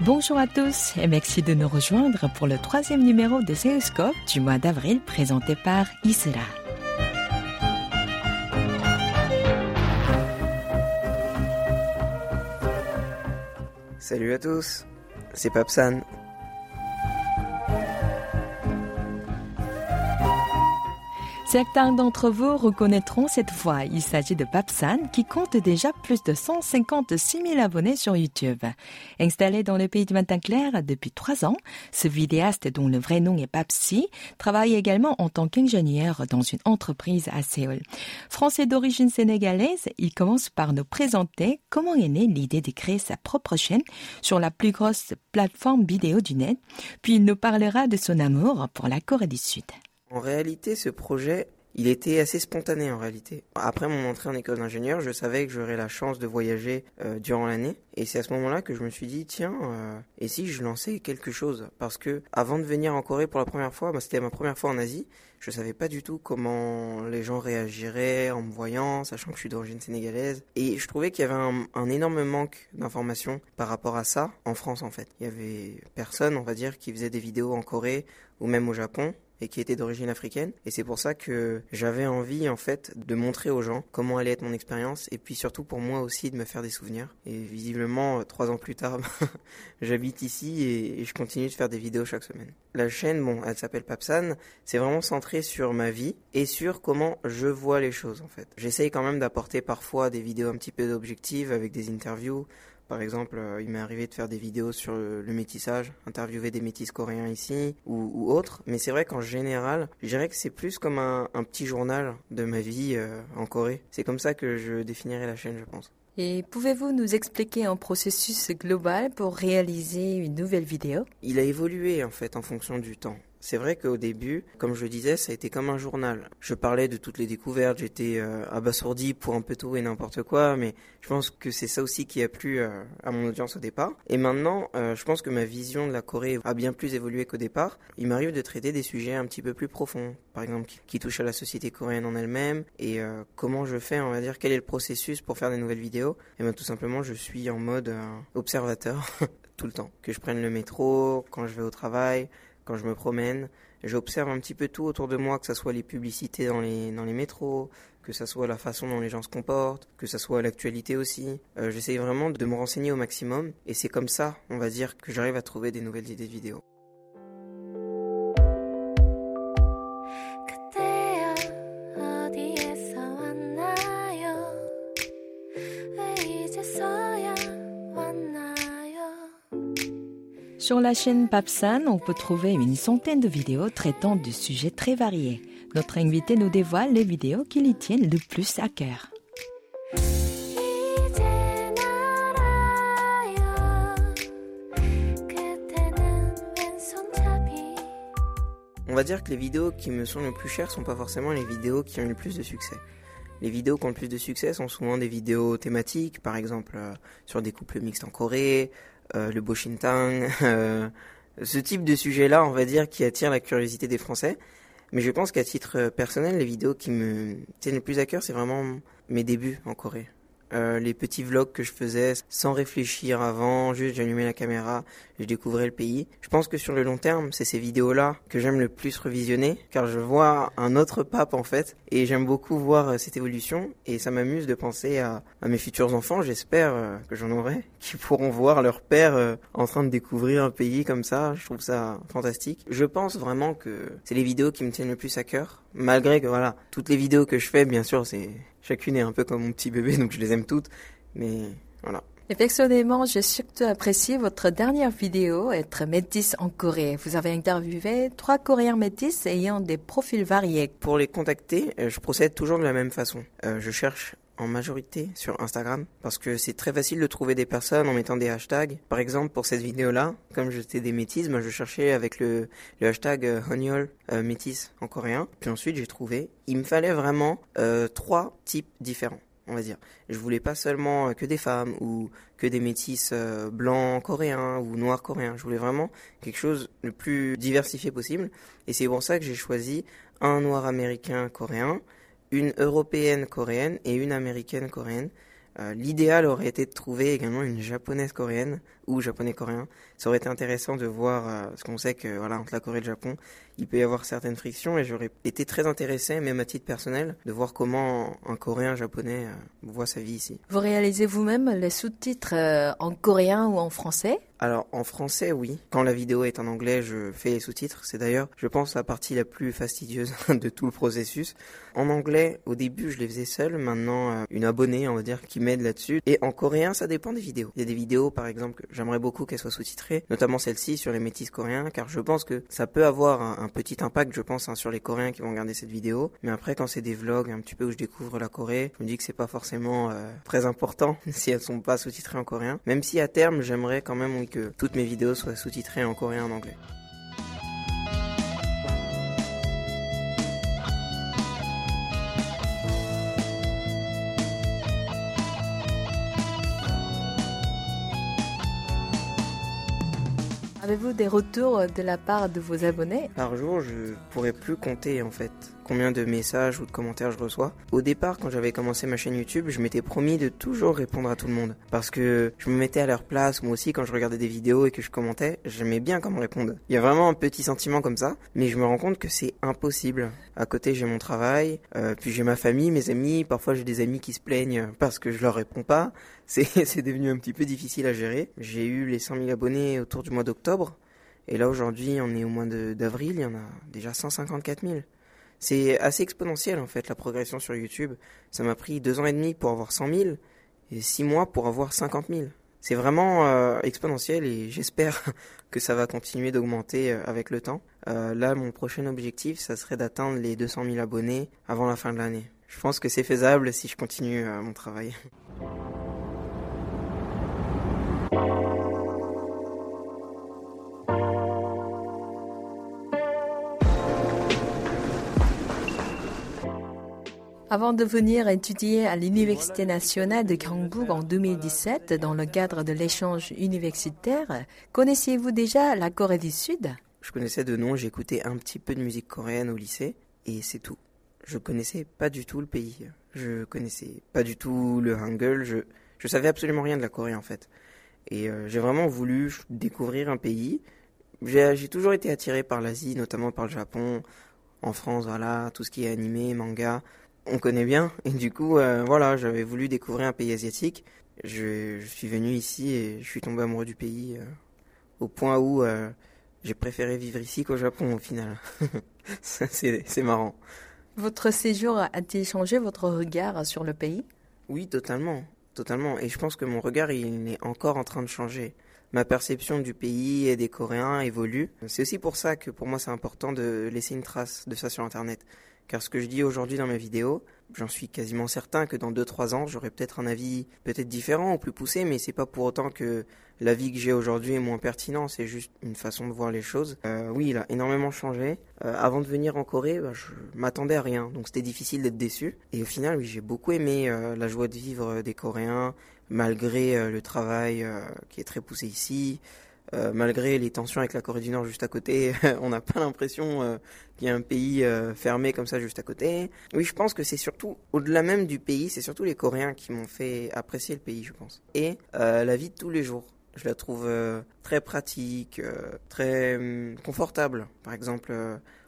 Bonjour à tous et merci de nous rejoindre pour le troisième numéro de Séoulscope du mois d'avril présenté par Isra. Salut à tous, c'est Papsan. Certains d'entre vous reconnaîtront cette voix. Il s'agit de Papsan qui compte déjà plus de 156 000 abonnés sur YouTube. Installé dans le pays de Clair depuis trois ans, ce vidéaste dont le vrai nom est Papsi travaille également en tant qu'ingénieur dans une entreprise à Séoul. Français d'origine sénégalaise, il commence par nous présenter comment est née l'idée de créer sa propre chaîne sur la plus grosse plateforme vidéo du net, puis il nous parlera de son amour pour la Corée du Sud. En réalité, ce projet, il était assez spontané en réalité. Après mon entrée en école d'ingénieur, je savais que j'aurais la chance de voyager euh, durant l'année. Et c'est à ce moment-là que je me suis dit, tiens, euh, et si je lançais quelque chose? Parce que avant de venir en Corée pour la première fois, bah, c'était ma première fois en Asie, je savais pas du tout comment les gens réagiraient en me voyant, sachant que je suis d'origine sénégalaise. Et je trouvais qu'il y avait un, énorme manque d'informations par rapport à ça en France en fait. Il y avait personne, on va dire, qui faisait des vidéos en Corée ou même au Japon et qui était d'origine africaine. Et c'est pour ça que j'avais envie, en fait, de montrer aux gens comment allait être mon expérience et puis surtout pour moi aussi de me faire des souvenirs. Et visiblement, trois ans plus tard, j'habite ici et, je continue de faire des vidéos chaque semaine. La chaîne, bon, elle s'appelle Papsan. C'est vraiment centré sur ma vie et sur comment je vois les choses, en fait. J'essaye quand même d'apporter parfois des vidéos un petit peu objectives avec des interviews par exemple, euh, il m'est arrivé de faire des vidéos sur le, métissage, interviewer des métis coréens ici ou, ou autres. Mais c'est vrai qu'en général, je dirais que c'est plus comme un, petit journal de ma vie euh, en Corée. C'est comme ça que je définirais la chaîne, je pense. Et pouvez-vous nous expliquer un processus global pour réaliser une nouvelle vidéo? Il a évolué en fait en fonction du temps. C'est vrai qu'au début, comme je disais, ça a été comme un journal. Je parlais de toutes les découvertes, j'étais euh, abasourdi pour un peu tout et n'importe quoi, mais je pense que c'est ça aussi qui a plu euh, à mon audience au départ. Et maintenant, euh, je pense que ma vision de la Corée a bien plus évolué qu'au départ. Il m'arrive de traiter des sujets un petit peu plus profonds, par exemple qui, touchent à la société coréenne en elle-même et comment je fais, on va dire, quel est le processus pour faire des nouvelles vidéos. Et bien tout simplement, je suis en mode observateur tout le temps. Que je prenne le métro, quand je vais au travail, quand je me promène. J'observe un petit peu tout autour de moi, que ce soit les publicités dans les, métros, que ce soit la façon dont les gens se comportent, que ce soit l'actualité aussi. Euh, J'essaye vraiment de me renseigner au maximum et c'est comme ça, on va dire, que j'arrive à trouver des nouvelles idées de vidéos. Sur la chaîne Papsan, on peut trouver une centaine de vidéos traitant de sujets très variés. Notre invité nous dévoile les vidéos qui lui tiennent le plus à cœur. On va dire que les vidéos qui me sont le plus chères sont pas forcément les vidéos qui ont le plus de succès. Les vidéos qui ont le plus de succès sont souvent des vidéos thématiques, par exemple euh, sur des couples mixtes en Corée, le Boshintang, euh, ce type de sujet-là, on va dire, qui attire la curiosité des Français. Mais je pense qu'à titre personnel, les vidéos qui me tiennent le plus à cœur, c'est vraiment mes débuts en Corée. Euh, les petits vlogs que je faisais sans réfléchir avant, juste j'allumais la caméra, je découvrais le pays. Je pense que sur le long terme, c'est ces vidéos-là que j'aime le plus revisionner, car je vois un autre pape en fait, et j'aime beaucoup voir euh, cette évolution, et ça m'amuse de penser à, mes futurs enfants, j'espère euh, que j'en aurai, qui pourront voir leur père en train de découvrir un pays comme ça, je trouve ça fantastique. Je pense vraiment que c'est les vidéos qui me tiennent le plus à cœur, malgré que voilà, toutes les vidéos que je fais, bien sûr, c'est chacune est un peu comme mon petit bébé, donc je les aime toutes. Mais voilà. Personnellement, j'ai surtout apprécié votre dernière vidéo, être métisse en Corée. Vous avez interviewé trois Coréens métis ayant des profils variés. Pour les contacter, euh, je procède toujours de la même façon. Euh, je cherche en majorité sur Instagram parce que c'est très facile de trouver des personnes en mettant des hashtags. Par exemple, pour cette vidéo-là, comme j'étais des métis, moi je cherchais avec le, hashtag euh, euh, métis en coréen. Puis ensuite, j'ai trouvé. Il me fallait vraiment euh, trois types différents on va dire. Je voulais pas seulement que des femmes ou que des métis blancs coréens ou noirs coréens. Je voulais vraiment quelque chose le plus diversifié possible. Et c'est pour ça que j'ai choisi un noir américain coréen, une européenne coréenne et une américaine coréenne. Euh, l'idéal aurait été de trouver également une japonaise coréenne ou japonais coréen. Ça aurait été intéressant de voir, euh, parce qu'on sait que voilà entre la Corée et le Japon, il peut y avoir certaines frictions et j'aurais été très intéressé, même à titre personnel, de voir comment un coréen japonais euh, voit sa vie ici. Vous réalisez vous-même les sous-titres en coréen ou en français? Alors en français, oui. Quand la vidéo est en anglais, je fais les sous-titres. C'est d'ailleurs, je pense, la partie la plus fastidieuse de tout le processus. En anglais, au début, je les faisais seul. Maintenant, euh, une abonnée, on va dire, qui m'aide là-dessus. Et en coréen, ça dépend des vidéos. Il y a des vidéos, par exemple, que j'aimerais beaucoup qu'elles soient sous-titrées, notamment celle-ci sur les métis coréens, car je pense que ça peut avoir un, petit impact, je pense, hein, sur les Coréens qui vont regarder cette vidéo. Mais après, quand c'est des vlogs un petit peu où je découvre la Corée, je me dis que c'est pas forcément euh, très important si elles sont pas sous-titrées en coréen. Même si à terme, j'aimerais quand même que toutes mes vidéos soient sous-titrées en coréen en anglais. Avez-vous des retours de la part de vos abonnés? Par jour, je pourrais plus compter en fait combien de messages ou de commentaires je reçois. Au départ, quand j'avais commencé ma chaîne YouTube, je m'étais promis de toujours répondre à tout le monde. Parce que je me mettais à leur place, moi aussi, quand je regardais des vidéos et que je commentais, j'aimais bien qu'on me réponde. Il y a vraiment un petit sentiment comme ça, mais je me rends compte que c'est impossible. À côté, j'ai mon travail, euh, puis j'ai ma famille, mes amis, parfois j'ai des amis qui se plaignent parce que je leur réponds pas. C'est devenu un petit peu difficile à gérer. J'ai eu les 100 000 abonnés autour du mois d'octobre. Et là, aujourd'hui, on est au mois d'avril, il y en a déjà 154 000. C'est assez exponentiel en fait la progression sur YouTube. Ça m'a pris deux ans et demi pour avoir 100 000 et six mois pour avoir 50 000. C'est vraiment euh, exponentiel et j'espère que ça va continuer d'augmenter euh, avec le temps. Euh, là, mon prochain objectif, ça serait d'atteindre les 200 000 abonnés avant la fin de l'année. Je pense que c'est faisable si je continue mon travail. Avant de venir étudier à l'Université nationale de Gyeongbuk en 2017 dans le cadre de l'échange universitaire, connaissiez-vous déjà la Corée du Sud? Je connaissais de nom, j'écoutais un petit peu de musique coréenne au lycée et c'est tout. Je connaissais pas du tout le pays. Je connaissais pas du tout le Hangul, je je savais absolument rien de la Corée en fait. Et euh, j'ai vraiment voulu découvrir un pays. J'ai toujours été attiré par l'Asie, notamment par le Japon, en France, voilà, tout ce qui est animé, manga on connaît bien. Et du coup, euh, voilà, j'avais voulu découvrir un pays asiatique. Je, suis venu ici et je suis tombé amoureux du pays euh, au point où euh, j'ai préféré vivre ici qu'au Japon au final. c'est marrant. Votre séjour a-t-il changé votre regard sur le pays? Oui, totalement. Totalement. Et je pense que mon regard, il est encore en train de changer. Ma perception du pays et des Coréens évolue. C'est aussi pour ça que pour moi, c'est important de laisser une trace de ça sur Internet. Car ce que je dis aujourd'hui dans mes vidéos, j'en suis quasiment certain que dans 2-3 ans, j'aurai peut-être un avis peut-être différent ou plus poussé, mais c'est pas pour autant que l'avis que j'ai aujourd'hui est moins pertinent, c'est juste une façon de voir les choses. Euh, oui, il a énormément changé. Euh, avant de venir en Corée, bah, je m'attendais à rien, donc c'était difficile d'être déçu. Et au final, oui, j'ai beaucoup aimé euh, la joie de vivre des Coréens, malgré le travail qui est très poussé ici. Euh, malgré les tensions avec la Corée du Nord juste à côté, on n'a pas l'impression euh, qu'il y a un pays euh, fermé comme ça juste à côté. Oui, je pense que c'est surtout, au-delà même du pays, c'est surtout les Coréens qui m'ont fait apprécier le pays, je pense. Et la vie de tous les jours. Je la trouve très pratique, très hum, confortable. Par exemple,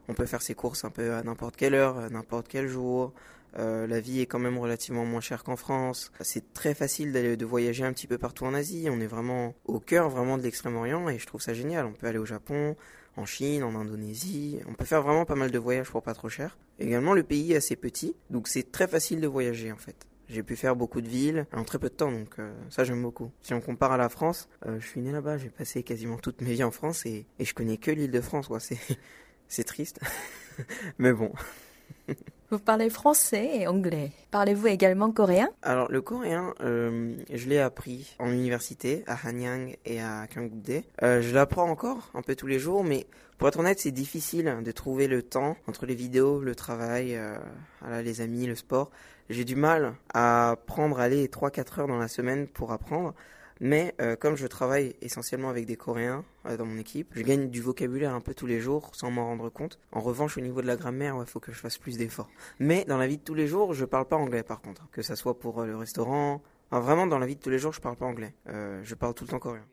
on peut faire ses courses un peu à n'importe quelle heure, n'importe quel jour. Euh, la vie est quand même relativement moins chère qu'en France. C'est très facile de voyager un petit peu partout en Asie. On est vraiment au cœur vraiment de l'extrême-orient et je trouve ça génial. On peut aller au Japon, en Chine, en Indonésie. On peut faire vraiment pas mal de voyages pour pas trop cher. Également, le pays est assez petit, donc c'est très facile de voyager en fait. J'ai pu faire beaucoup de villes en très peu de temps, donc euh, ça j'aime beaucoup. Si on compare à la France, euh, je suis né là-bas, j'ai passé quasiment toute ma vie en France et, je connais que l'île de France. C'est triste, mais bon. Vous parlez français et anglais. Parlez-vous également coréen? Alors le coréen, euh, je l'ai appris en université à Hanyang et à Gyeonggi. Euh, je l'apprends encore un peu tous les jours, mais pour être honnête, c'est difficile de trouver le temps entre les vidéos, le travail, euh, les amis, le sport. J'ai du mal à prendre aller 3-4 heures dans la semaine pour apprendre. Mais euh, comme je travaille essentiellement avec des Coréens euh, dans mon équipe, je gagne du vocabulaire un peu tous les jours sans m'en rendre compte. En revanche, au niveau de la grammaire, il faut que je fasse plus d'efforts. Mais dans la vie de tous les jours, je parle pas anglais par contre. Que ça soit pour le restaurant, vraiment dans la vie de tous les jours, je parle pas anglais. je parle tout le temps coréen.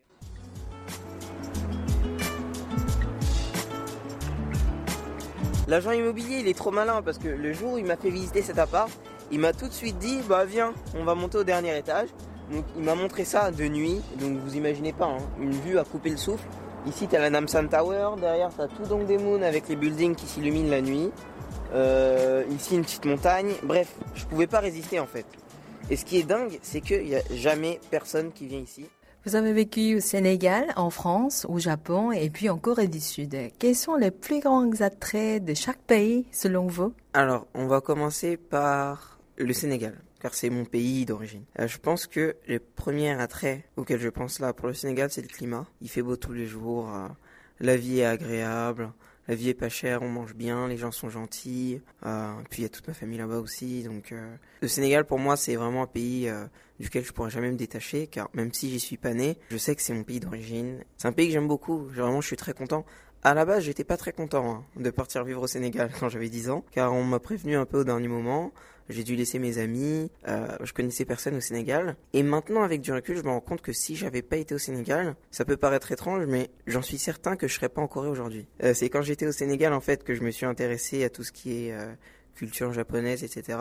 L'agent immobilier, il est trop malin parce que le jour où il m'a fait visiter cet appart, il m'a tout de suite dit bah viens, on va monter au dernier étage. Donc il m'a montré ça de nuit, donc vous imaginez pas, hein, une vue à couper le souffle. Ici t'as la Namsan Tower, derrière t'as tout Dongdaemun avec les buildings qui s'illuminent la nuit. Euh, ici une petite montagne, bref, je pouvais pas résister en fait. Et ce qui est dingue, c'est qu'il n'y a jamais personne qui vient ici. Vous avez vécu au Sénégal, en France, au Japon et puis en Corée du Sud. Quels sont les plus grands attraits de chaque pays selon vous? Alors, on va commencer par le Sénégal car c'est mon pays d'origine. Euh, je pense que les premiers attraits auxquels je pense là pour le Sénégal, c'est le climat. Il fait beau tous les jours, euh, la vie est agréable, la vie est pas chère, on mange bien, les gens sont gentils. Euh, puis il y a toute ma famille là-bas aussi. Donc euh, le Sénégal pour moi c'est vraiment un pays duquel je pourrais jamais me détacher, car même si j'y suis pas né, je sais que c'est mon pays d'origine. C'est un pays que j'aime beaucoup. Vraiment, je suis très content. À la base, j'étais pas très content hein, de partir vivre au Sénégal quand j'avais 10 ans, car on m'a prévenu un peu au dernier moment. J'ai dû laisser mes amis, euh, je connaissais personne au Sénégal. Et maintenant, avec du recul, je me rends compte que si j'avais pas été au Sénégal, ça peut paraître étrange, mais j'en suis certain que je serais pas en Corée aujourd'hui. Euh, c'est quand j'étais au Sénégal, en fait, que je me suis intéressé à tout ce qui est euh, culture japonaise, etc.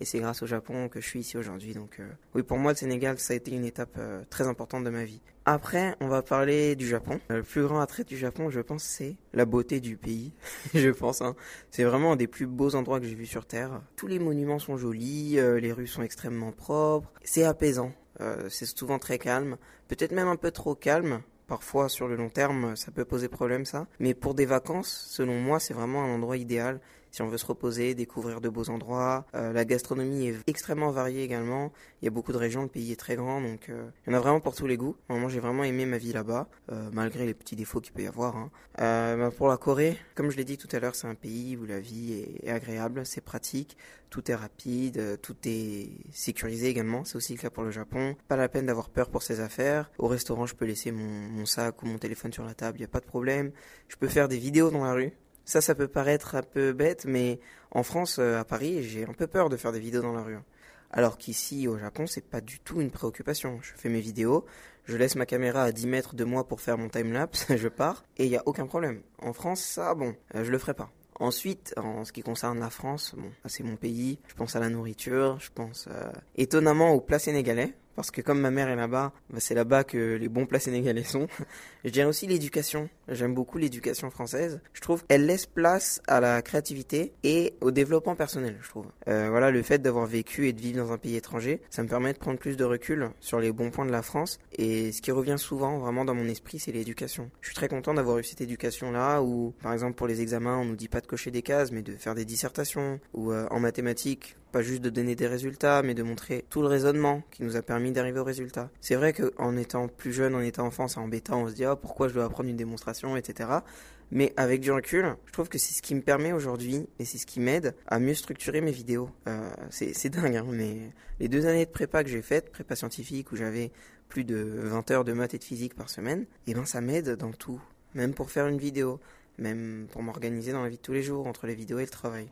Et c'est grâce au Japon que je suis ici aujourd'hui. Donc oui, pour moi, le Sénégal, ça a été une étape très importante de ma vie. Après, on va parler du Japon. Euh, le plus grand attrait du Japon, je pense, c'est la beauté du pays. je pense. Hein. C'est vraiment un des plus beaux endroits que j'ai vus sur Terre. Tous les monuments sont jolis, les rues sont extrêmement propres. C'est apaisant. c'est souvent très calme. Peut-être même un peu trop calme. Parfois, sur le long terme, ça peut poser problème, ça. Mais pour des vacances, selon moi, c'est vraiment un endroit idéal si on veut se reposer, découvrir de beaux endroits. Euh, la gastronomie est extrêmement variée également. Il y a beaucoup de régions, le pays est très grand, donc euh, il y en a vraiment pour tous les goûts. Moi, j'ai vraiment aimé ma vie là-bas, euh, malgré les petits défauts qu'il peut y avoir. Hein. Bah, pour la Corée, comme je l'ai dit tout à l'heure, c'est un pays où la vie est, agréable, c'est pratique, tout est rapide, tout est sécurisé également. C'est aussi le cas pour le Japon. Pas la peine d'avoir peur pour ses affaires. Au restaurant, je peux laisser mon, mon sac ou mon téléphone sur la table, il n'y a pas de problème. Je peux faire des vidéos dans la rue. Ça, ça peut paraître un peu bête, mais en France, euh, à Paris, j'ai un peu peur de faire des vidéos dans la rue. Alors qu'ici, au Japon, c'est pas du tout une préoccupation. Je fais mes vidéos, je laisse ma caméra à 10 mètres de moi pour faire mon timelapse, je pars, et il n'y a aucun problème. En France, ça, bon, euh, je le ferai pas. Ensuite, en ce qui concerne la France, bon, c'est mon pays. Je pense à la nourriture, je pense euh, étonnamment aux plats sénégalais parce que comme ma mère est là-bas, bah, c'est là-bas que les bons plats sénégalais sont. je dirais aussi l'éducation. J'aime beaucoup l'éducation française. Je trouve qu'elle laisse place à la créativité et au développement personnel, je trouve. Euh, voilà, le fait d'avoir vécu et de vivre dans un pays étranger, ça me permet de prendre plus de recul sur les bons points de la France. Et ce qui revient souvent vraiment dans mon esprit, c'est l'éducation. Je suis très content d'avoir eu cette éducation-là où, par exemple, pour les examens, on nous dit pas de cocher des cases, mais de faire des dissertations. Ou euh, en mathématiques, pas juste de donner des résultats, mais de montrer tout le raisonnement qui nous a permis d'arriver au résultat. C'est vrai qu'en étant plus jeune, en étant enfant, c'est embêtant, on se dit ah, pourquoi je dois apprendre une démonstration, etc. Mais avec du recul, je trouve que c'est ce qui me permet aujourd'hui et c'est ce qui m'aide à mieux structurer mes vidéos. Euh, c'est dingue, hein, mais les deux années de prépa que j'ai faites, prépa scientifique où j'avais plus de 20 heures de maths et de physique par semaine, et eh ben ça m'aide dans tout, même pour faire une vidéo, même pour m'organiser dans la vie de tous les jours entre les vidéos et le travail.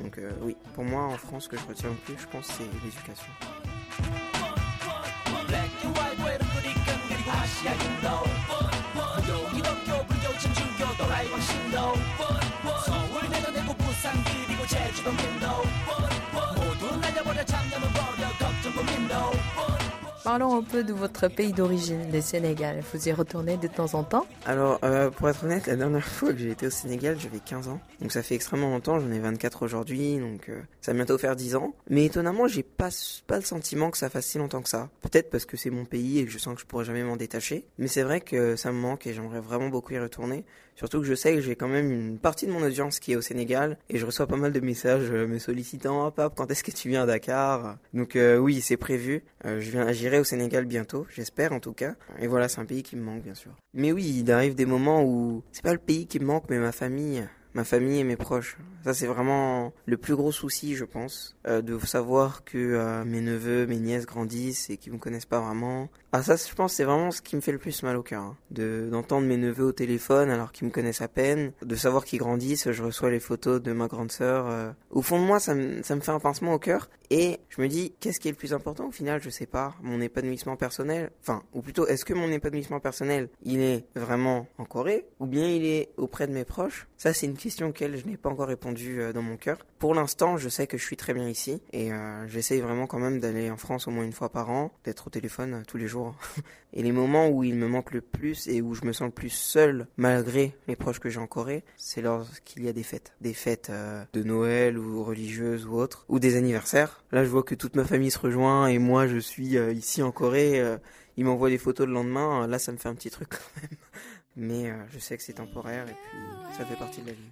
Donc euh, oui, pour moi en France, ce que je retiens le plus, je pense, c'est l'éducation. Parlons un peu de votre pays d'origine, le Sénégal. Vous y retournez de temps en temps Alors, euh, pour être honnête, la dernière fois que j'ai été au Sénégal, j'avais 15 ans. Donc ça fait extrêmement longtemps, j'en ai 24 aujourd'hui, donc euh, ça va bientôt faire 10 ans. Mais étonnamment, j'ai pas, pas le sentiment que ça fasse si longtemps que ça. Peut-être parce que c'est mon pays et que je sens que je pourrais jamais m'en détacher. Mais c'est vrai que ça me manque et j'aimerais vraiment beaucoup y retourner. Surtout que je sais que j'ai quand même une partie de mon audience qui est au Sénégal et je reçois pas mal de messages euh, me sollicitant, oh, pape, quand est-ce que tu viens à Dakar? Donc oui, c'est prévu. je viens, j'irai au Sénégal bientôt, j'espère en tout cas. Et voilà, c'est un pays qui me manque bien sûr. Mais oui, il arrive des moments où c'est pas le pays qui me manque, mais ma famille ma famille et mes proches. Ça, c'est vraiment le plus gros souci, je pense, euh, de savoir que euh, mes neveux, mes nièces grandissent et qu'ils me connaissent pas vraiment. Ah ça, je pense, c'est vraiment ce qui me fait le plus mal au cœur. Hein. De d'entendre mes neveux au téléphone alors qu'ils me connaissent à peine, de savoir qu'ils grandissent. Je reçois les photos de ma grande sœur. Euh. Au fond de moi, ça me ça me fait un pincement au cœur. Et je me dis, qu'est-ce qui est le plus important au final? Je sais pas. Mon épanouissement personnel? Enfin, ou plutôt, est-ce que mon épanouissement personnel, il est vraiment en Corée? Ou bien il est auprès de mes proches? Ça, c'est une question auquel je n'ai pas encore répondu euh, dans mon cœur. Pour l'instant, je sais que je suis très bien ici et euh, j'essaye vraiment quand même d'aller en France au moins une fois par an, d'être au téléphone tous les jours et les moments où il me manque le plus et où je me sens le plus seul, malgré les proches que j'ai en Corée, c'est lorsqu'il y a des fêtes. Des fêtes euh, de Noël ou religieuses ou autres, ou des anniversaires. Là, je vois que toute ma famille se rejoint et moi, je suis euh, ici en Corée. Euh, ils m'envoient des photos le lendemain. Là, ça me fait un petit truc quand même. Mais je sais que c'est temporaire et puis ça fait partie de la vie.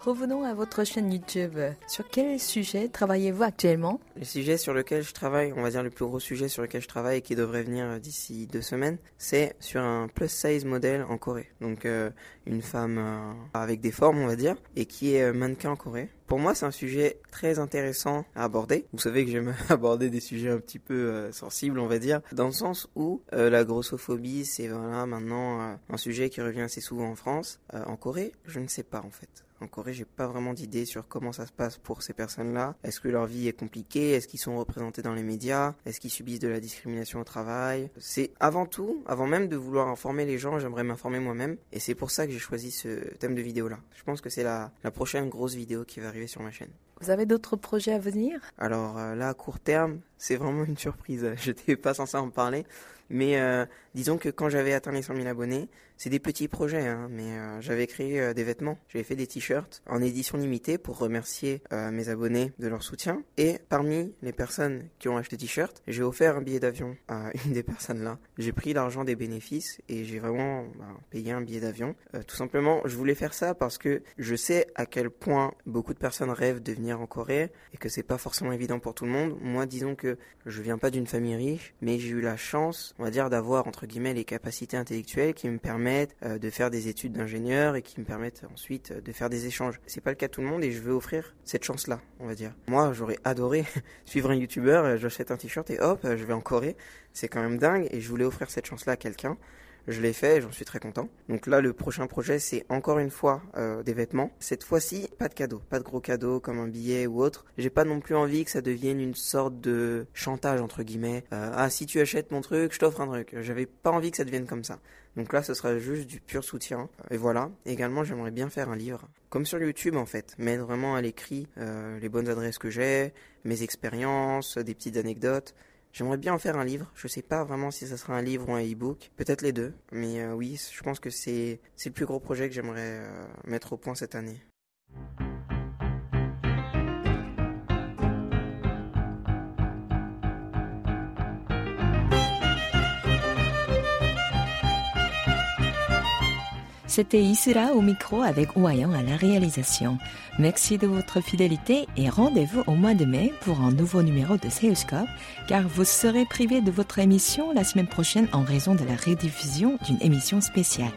Revenons à votre chaîne YouTube. Sur quel sujet travaillez-vous actuellement? Le sujet sur lequel je travaille, on va dire le plus gros sujet sur lequel je travaille et qui devrait venir d'ici deux semaines, c'est sur un plus size modèle en Corée. Donc euh, une femme euh, avec des formes, on va dire, et qui est euh, mannequin en Corée. Pour moi, c'est un sujet très intéressant à aborder. Vous savez que j'aime aborder des sujets un petit peu sensibles, on va dire, dans le sens où la grossophobie, c'est voilà maintenant un sujet qui revient assez souvent en France. en Corée, je ne sais pas en fait. En Corée, j'ai pas vraiment d'idée sur comment ça se passe pour ces personnes-là. Est-ce que leur vie est compliquée? Est-ce qu'ils sont représentés dans les médias? Est-ce qu'ils subissent de la discrimination au travail? C'est avant tout, avant même de vouloir informer les gens, j'aimerais m'informer moi-même. Et c'est pour ça que j'ai choisi ce thème de vidéo-là. Je pense que c'est la, la prochaine grosse vidéo qui va arriver sur ma chaîne. Vous avez d'autres projets à venir? Alors euh, là, à court terme, c'est vraiment une surprise. Je n'étais pas censé en parler. Mais euh, disons que quand j'avais atteint les 100 000 abonnés, c'est des petits projets, hein, mais euh, j'avais créé des vêtements. J'avais fait des t-shirts en édition limitée pour remercier mes abonnés de leur soutien. Et parmi les personnes qui ont acheté des t-shirts, j'ai offert un billet d'avion à une des personnes là. J'ai pris l'argent des bénéfices et j'ai vraiment bah, payé un billet d'avion. tout simplement, je voulais faire ça parce que je sais à quel point beaucoup de personnes rêvent de venir en Corée et que c'est pas forcément évident pour tout le monde. Moi, disons que je viens pas d'une famille riche, mais j'ai eu la chance on va dire, d'avoir entre guillemets les capacités intellectuelles qui me permettent euh, de faire des études d'ingénieur et qui me permettent ensuite euh, de faire des échanges. C'est pas le cas de tout le monde et je veux offrir cette chance-là, on va dire. Moi, j'aurais adoré suivre un youtubeur, euh, j'achète un t-shirt et hop, je vais en Corée. C'est quand même dingue et je voulais offrir cette chance-là à quelqu'un. Je l'ai fait et j'en suis très content. Donc là, le prochain projet, c'est encore une fois euh, des vêtements. Cette fois-ci, pas de cadeaux, pas de gros cadeaux comme un billet ou autre. J'ai pas non plus envie que ça devienne une sorte de chantage entre guillemets. Euh, ah, si tu achètes mon truc, je t'offre un truc. J'avais pas envie que ça devienne comme ça. Donc là, ce sera juste du pur soutien. Et voilà. également, j'aimerais bien faire un livre, comme sur YouTube en fait, mettre vraiment à l'écrit euh, les bonnes adresses que j'ai, mes expériences, des petites anecdotes. J'aimerais bien en faire un livre. Je sais pas vraiment si ça sera un livre ou un e-book. Peut-être les deux. Mais euh, oui, je pense que c'est le plus gros projet que j'aimerais euh, mettre au point cette année. C'était Isra au micro avec Ouayan à la réalisation. Merci de votre fidélité et rendez-vous au mois de mai pour un nouveau numéro de Seuscope, car vous serez privé de votre émission la semaine prochaine en raison de la rediffusion d'une émission spéciale.